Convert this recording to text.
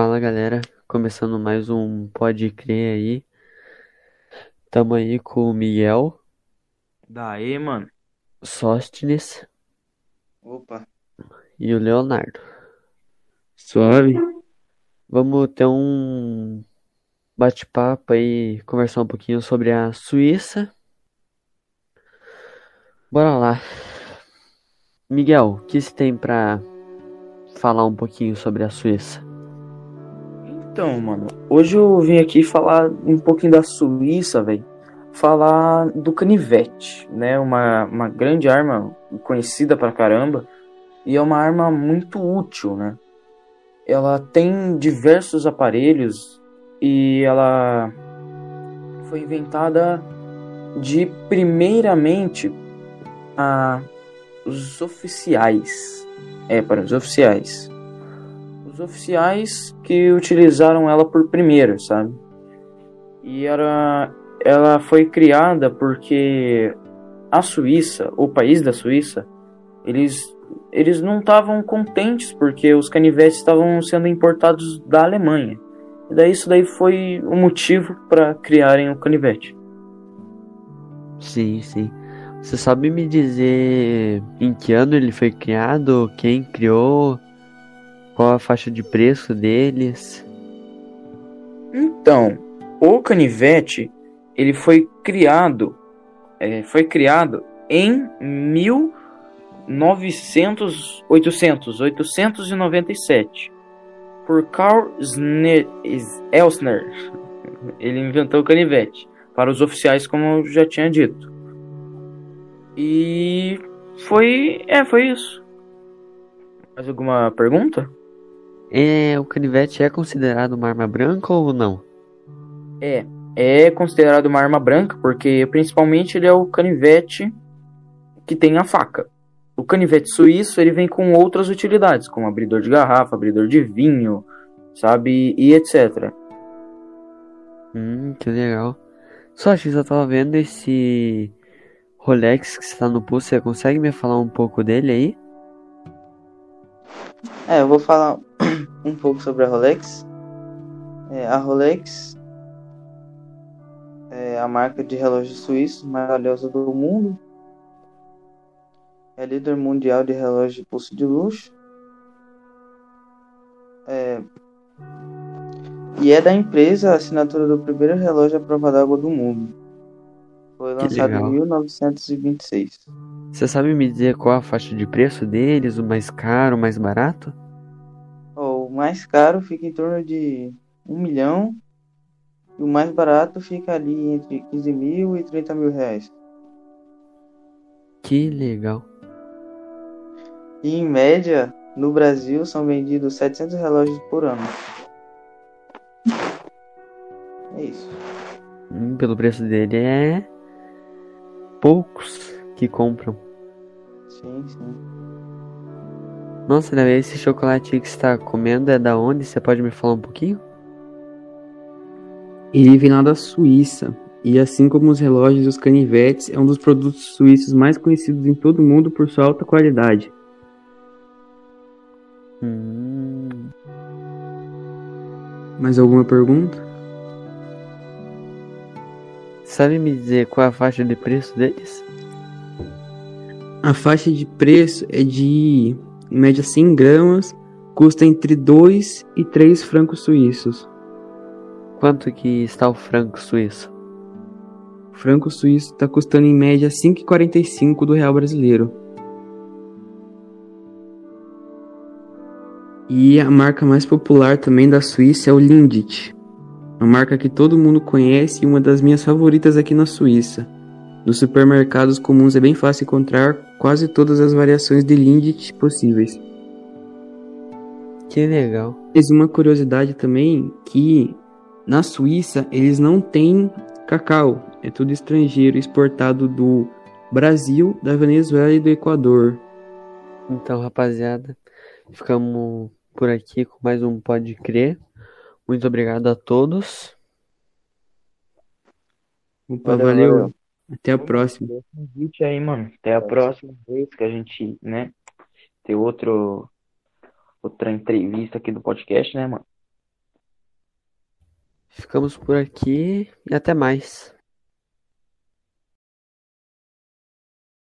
Fala galera, começando mais um Pode Crer aí. Tamo aí com o Miguel Daí, mano. Sóstines Opa, e o Leonardo. Suave. Vamos ter um bate-papo aí, conversar um pouquinho sobre a Suíça. Bora lá. Miguel, o que você tem pra falar um pouquinho sobre a Suíça? Então, mano, hoje eu vim aqui falar um pouquinho da Suíça, velho. Falar do canivete, né? Uma, uma grande arma conhecida pra caramba. E é uma arma muito útil, né? Ela tem diversos aparelhos e ela foi inventada de primeiramente a os oficiais. É, para os oficiais. Os oficiais que utilizaram ela por primeiro, sabe? E era ela foi criada porque a Suíça, o país da Suíça, eles eles não estavam contentes porque os canivetes estavam sendo importados da Alemanha. E daí isso daí foi o motivo para criarem o canivete. Sim, sim. Você sabe me dizer em que ano ele foi criado? Quem criou? Qual a faixa de preço deles? Então, o canivete ele foi criado, é, foi criado em 1900, 800, 897 por Sne- Elsner. Ele inventou o canivete para os oficiais, como eu já tinha dito. E foi, é, foi isso. Mais alguma pergunta? É, o canivete é considerado uma arma branca ou não? É, é considerado uma arma branca porque principalmente ele é o canivete que tem a faca. O canivete suíço ele vem com outras utilidades, como abridor de garrafa, abridor de vinho, sabe, e etc. Hum, que legal. Só que eu tava vendo esse Rolex que está no pulso. Você consegue me falar um pouco dele aí? é, eu vou falar um pouco sobre a Rolex. É, a Rolex é a marca de relógios suíços mais valiosa do mundo. É líder mundial de relógio de pulso de luxo. É, e é da empresa a assinatura do primeiro relógio à prova d'água do mundo. Foi lançado em 1926. Você sabe me dizer qual a faixa de preço deles? O mais caro, o mais barato? O mais caro fica em torno de 1 milhão e o mais barato fica ali entre 15 mil e 30 mil reais. Que legal. E em média, no Brasil são vendidos 700 relógios por ano. É isso. Hum, pelo preço dele é poucos que compram. Sim, sim. Nossa, Davi, esse chocolate que você está comendo é da onde? Você pode me falar um pouquinho? Ele vem lá da Suíça, e assim como os relógios e os canivetes, é um dos produtos suíços mais conhecidos em todo o mundo por sua alta qualidade. Hum, Mais alguma pergunta? sabe me dizer qual é a faixa de preço deles? A faixa de preço é de, em média, 100 gramas, custa entre 2 e 3 francos suíços. Quanto que está o franco suíço? O franco suíço está custando em média 5,45 do real brasileiro. E a marca mais popular também da Suíça é o Lindt. Uma marca que todo mundo conhece e uma das minhas favoritas aqui na Suíça. Nos supermercados comuns é bem fácil encontrar quase todas as variações de Lindt possíveis. Que legal. Mas uma curiosidade também que na Suíça eles não têm cacau, é tudo estrangeiro exportado do Brasil, da Venezuela e do Equador. Então, rapaziada, ficamos por aqui com mais um Pode Crer. Muito obrigado a todos. Opa, Valeu, valeu. Até a próxima. Convite aí, mano. Até a próxima vez que a gente, né, ter outro, outra entrevista aqui do podcast, né, mano? Ficamos por aqui e até mais.